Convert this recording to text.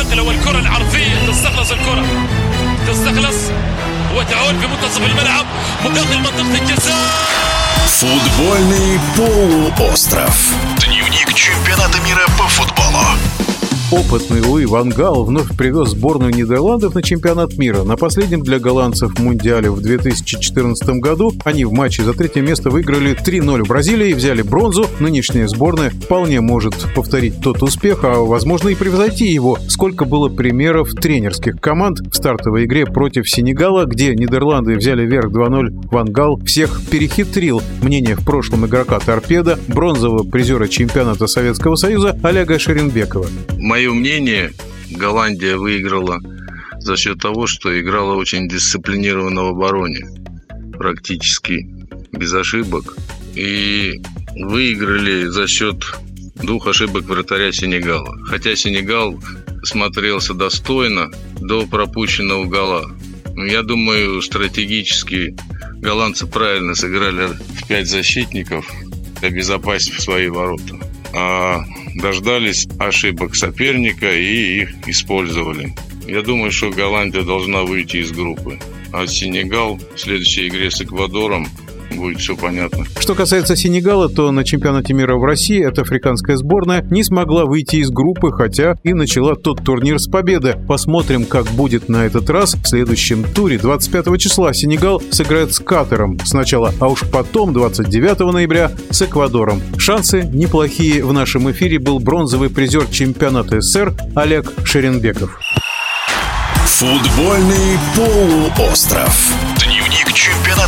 النقله والكره العرضيه تستخلص الكره تستخلص وتعود في منتصف الملعب وداخل منطقه الجزاء Футбольный полуостров. Опытный Луи Ван Гал вновь привез сборную Нидерландов на чемпионат мира. На последнем для голландцев Мундиале в 2014 году они в матче за третье место выиграли 3-0 в Бразилии и взяли бронзу. Нынешняя сборная вполне может повторить тот успех, а возможно и превзойти его. Сколько было примеров тренерских команд в стартовой игре против Сенегала, где Нидерланды взяли вверх 2-0, Ван Гал всех перехитрил. Мнение в прошлом игрока «Торпеда», бронзового призера чемпионата Советского Союза Олега Шеренбекова мое мнение, Голландия выиграла за счет того, что играла очень дисциплинированно в обороне, практически без ошибок. И выиграли за счет двух ошибок вратаря Сенегала. Хотя Сенегал смотрелся достойно до пропущенного гола. Но я думаю, стратегически голландцы правильно сыграли в пять защитников, обезопасив свои ворота. А дождались ошибок соперника и их использовали. Я думаю, что Голландия должна выйти из группы. А Сенегал в следующей игре с Эквадором будет все понятно. Что касается Сенегала, то на чемпионате мира в России эта африканская сборная не смогла выйти из группы, хотя и начала тот турнир с победы. Посмотрим, как будет на этот раз в следующем туре. 25 числа Сенегал сыграет с Катаром сначала, а уж потом 29 ноября с Эквадором. Шансы неплохие. В нашем эфире был бронзовый призер чемпионата СССР Олег Шеренбеков. Футбольный полуостров. Дневник чемпионата